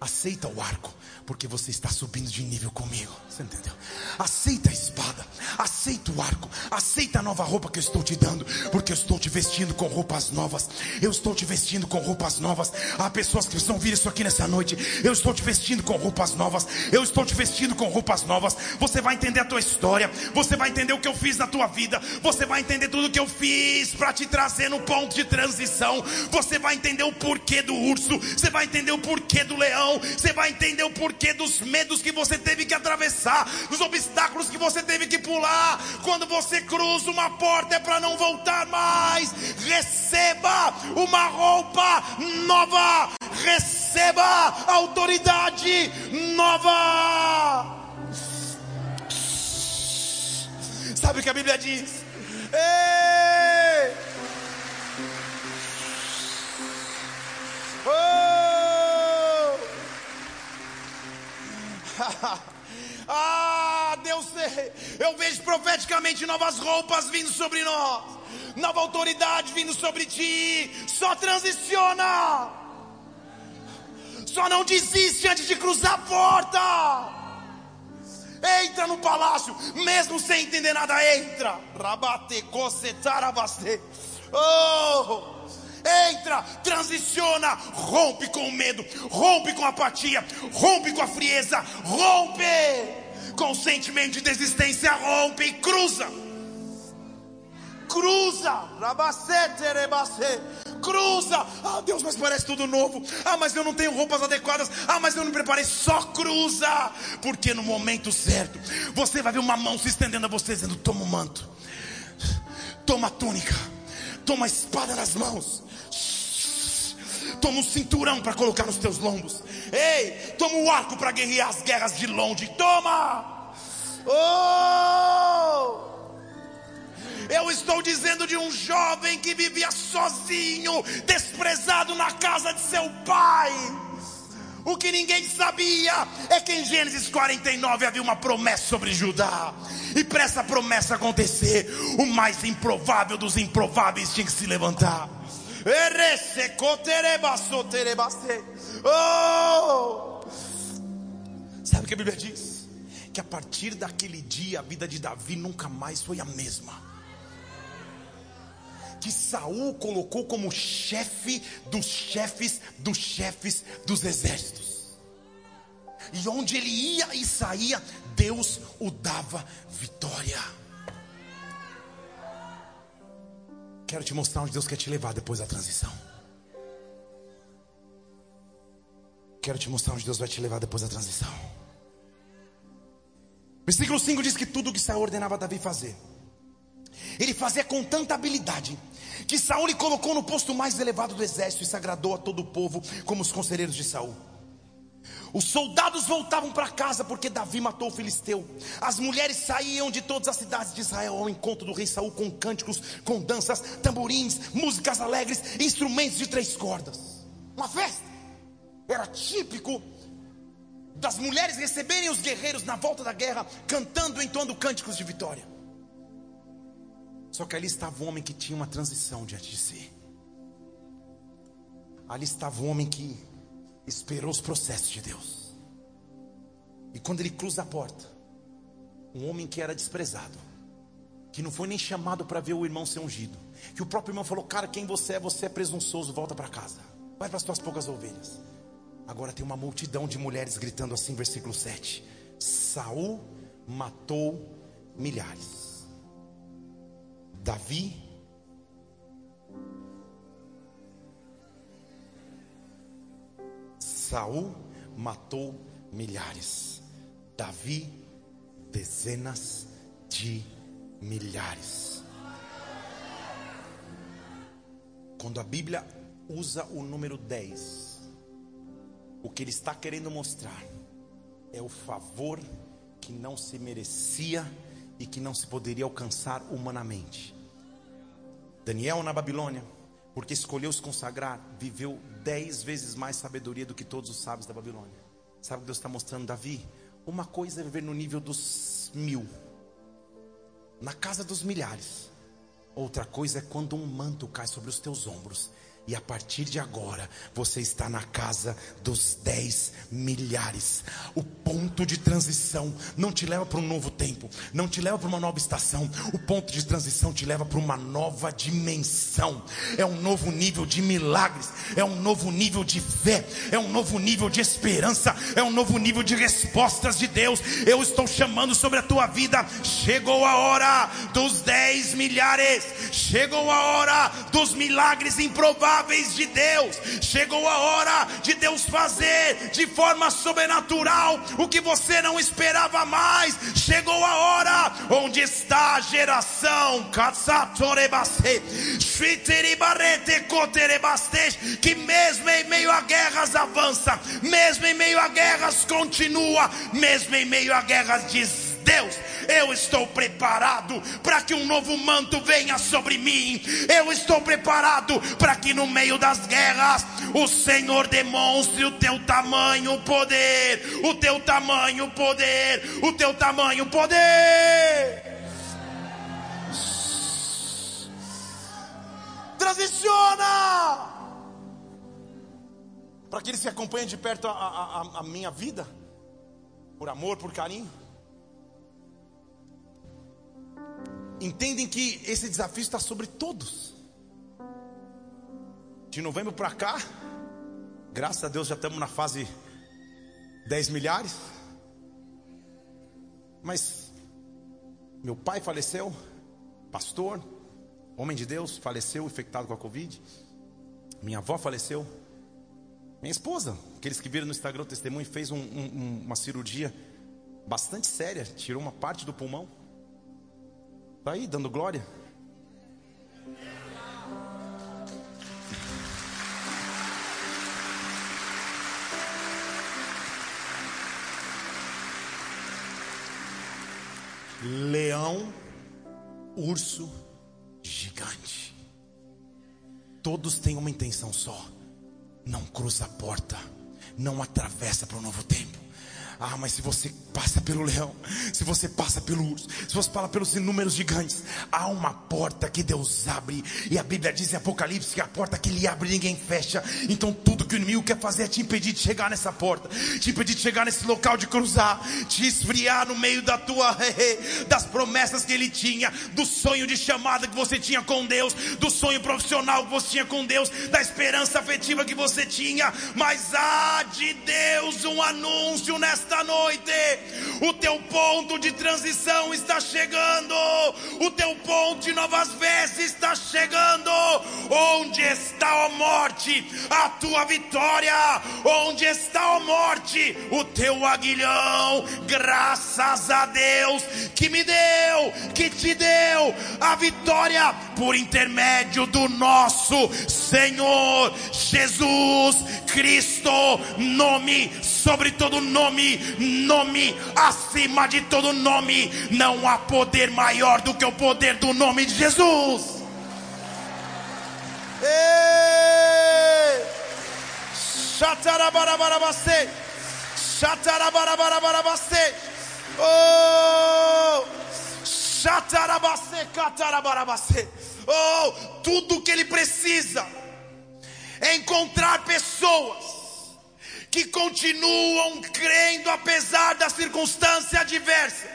Aceita o arco, porque você está subindo de nível comigo. Você entendeu? Aceita a espada, aceita o arco, aceita a nova roupa que eu estou te dando, porque eu estou te vestindo com roupas novas. Eu estou te vestindo com roupas novas. Há pessoas que precisam vir isso aqui nessa noite. Eu estou te vestindo com roupas novas. Eu estou te vestindo com roupas novas. Você vai entender a tua história. Você vai entender o que eu fiz na tua vida. Você vai entender tudo o que eu fiz para te trazer no ponto de transição. Você vai entender o porquê do urso. Você vai entender o porquê do leão você vai entender o porquê dos medos que você teve que atravessar, dos obstáculos que você teve que pular. Quando você cruza uma porta é para não voltar mais. Receba uma roupa nova, receba autoridade nova. Sabe o que a Bíblia diz? Ei! Oh! ah, Deus, eu vejo profeticamente novas roupas vindo sobre nós, nova autoridade vindo sobre ti. Só transiciona, só não desiste antes de cruzar a porta. Entra no palácio, mesmo sem entender nada, entra. Rabate, Oh! Entra, transiciona, rompe com o medo, rompe com a apatia, rompe com a frieza, rompe com o sentimento de desistência, rompe e cruza. Cruza, cruza. Ah, Deus, mas parece tudo novo. Ah, mas eu não tenho roupas adequadas. Ah, mas eu não me preparei. Só cruza, porque no momento certo você vai ver uma mão se estendendo a você, dizendo: Toma o manto, toma a túnica, toma a espada nas mãos, Toma um cinturão para colocar nos teus lombos. Ei, toma o um arco para guerrear as guerras de longe. Toma! Oh! Eu estou dizendo de um jovem que vivia sozinho, desprezado na casa de seu pai. O que ninguém sabia é que em Gênesis 49 havia uma promessa sobre Judá. E para essa promessa acontecer, o mais improvável dos improváveis tinha que se levantar. Oh! Sabe o que a Bíblia diz? Que a partir daquele dia a vida de Davi nunca mais foi a mesma. Que Saul colocou como chefe dos chefes dos chefes dos exércitos. E onde ele ia e saía, Deus o dava vitória. Quero te mostrar onde Deus quer te levar depois da transição. Quero te mostrar onde Deus vai te levar depois da transição. Versículo 5 diz que tudo o que Saul ordenava Davi fazer, ele fazia com tanta habilidade, que Saul lhe colocou no posto mais elevado do exército e se agradou a todo o povo, como os conselheiros de Saul. Os soldados voltavam para casa porque Davi matou o filisteu. As mulheres saíam de todas as cidades de Israel ao encontro do rei Saul com cânticos, com danças, tamborins, músicas alegres, instrumentos de três cordas. Uma festa. Era típico das mulheres receberem os guerreiros na volta da guerra, cantando e entoando cânticos de vitória. Só que ali estava um homem que tinha uma transição diante de si. Ali estava um homem que esperou os processos de Deus. E quando ele cruza a porta, um homem que era desprezado, que não foi nem chamado para ver o irmão ser ungido, que o próprio irmão falou: Cara, quem você é? Você é presunçoso, volta para casa, vai para as tuas poucas ovelhas. Agora tem uma multidão de mulheres gritando assim, versículo 7. Saul matou milhares. Davi Saul matou milhares. Davi dezenas de milhares. Quando a Bíblia usa o número 10, o que ele está querendo mostrar é o favor que não se merecia e que não se poderia alcançar humanamente. Daniel na Babilônia, porque escolheu se consagrar, viveu dez vezes mais sabedoria do que todos os sábios da Babilônia. Sabe o que Deus está mostrando, Davi? Uma coisa é viver no nível dos mil, na casa dos milhares. Outra coisa é quando um manto cai sobre os teus ombros e a partir de agora, você está na casa dos 10 milhares. O ponto de transição não te leva para um novo tempo, não te leva para uma nova estação. O ponto de transição te leva para uma nova dimensão. É um novo nível de milagres, é um novo nível de fé, é um novo nível de esperança, é um novo nível de respostas de Deus. Eu estou chamando sobre a tua vida. Chegou a hora dos 10 milhares, chegou a hora dos milagres improváveis de Deus. Chegou a hora de Deus fazer de forma sobrenatural o que você não esperava mais. Chegou a hora onde está a geração que mesmo em meio a guerras avança, mesmo em meio a guerras continua, mesmo em meio a guerras diz Deus, eu estou preparado para que um novo manto venha sobre mim. Eu estou preparado para que no meio das guerras o Senhor demonstre o teu tamanho poder, o teu tamanho poder, o teu tamanho poder. Transiciona para que ele se acompanhe de perto a, a, a minha vida, por amor, por carinho. Entendem que esse desafio está sobre todos. De novembro para cá, graças a Deus já estamos na fase 10 milhares. Mas meu pai faleceu, pastor, homem de Deus, faleceu infectado com a Covid. Minha avó faleceu. Minha esposa, aqueles que viram no Instagram o testemunho, fez um, um, uma cirurgia bastante séria, tirou uma parte do pulmão. Está aí dando glória? Leão, urso, gigante. Todos têm uma intenção só: não cruza a porta, não atravessa para o novo tempo. Ah, mas se você passa pelo leão, se você passa pelo urso, se você fala pelos inúmeros gigantes, há uma porta que Deus abre, e a Bíblia diz em Apocalipse que a porta que Ele abre ninguém fecha. Então tudo que o inimigo quer fazer é te impedir de chegar nessa porta, te impedir de chegar nesse local de cruzar, te esfriar no meio da tua das promessas que Ele tinha, do sonho de chamada que você tinha com Deus, do sonho profissional que você tinha com Deus, da esperança afetiva que você tinha. Mas há de Deus um anúncio nesta nesta noite. O teu ponto de transição está chegando. O teu ponto de novas vestes está chegando. Onde está a morte? A tua vitória. Onde está a morte? O teu aguilhão. Graças a Deus que me deu, que te deu a vitória por intermédio do nosso Senhor Jesus Cristo. Nome sobre todo nome nome acima de todo nome. Não há poder maior do que o poder do nome de Jesus. Ei! Xatarabarabarabarabaste. Oh! Xatarabase, catarabarabase. Oh, tudo que ele precisa é encontrar pessoas que continuam crendo apesar da circunstância adversa.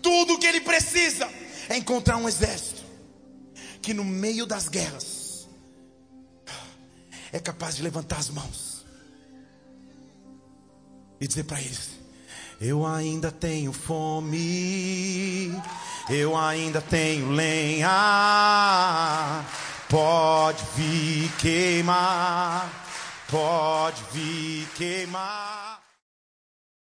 Tudo que ele precisa é encontrar um exército que no meio das guerras é capaz de levantar as mãos e dizer para eles: Eu ainda tenho fome, eu ainda tenho lenha, pode vir queimar, pode vir queimar.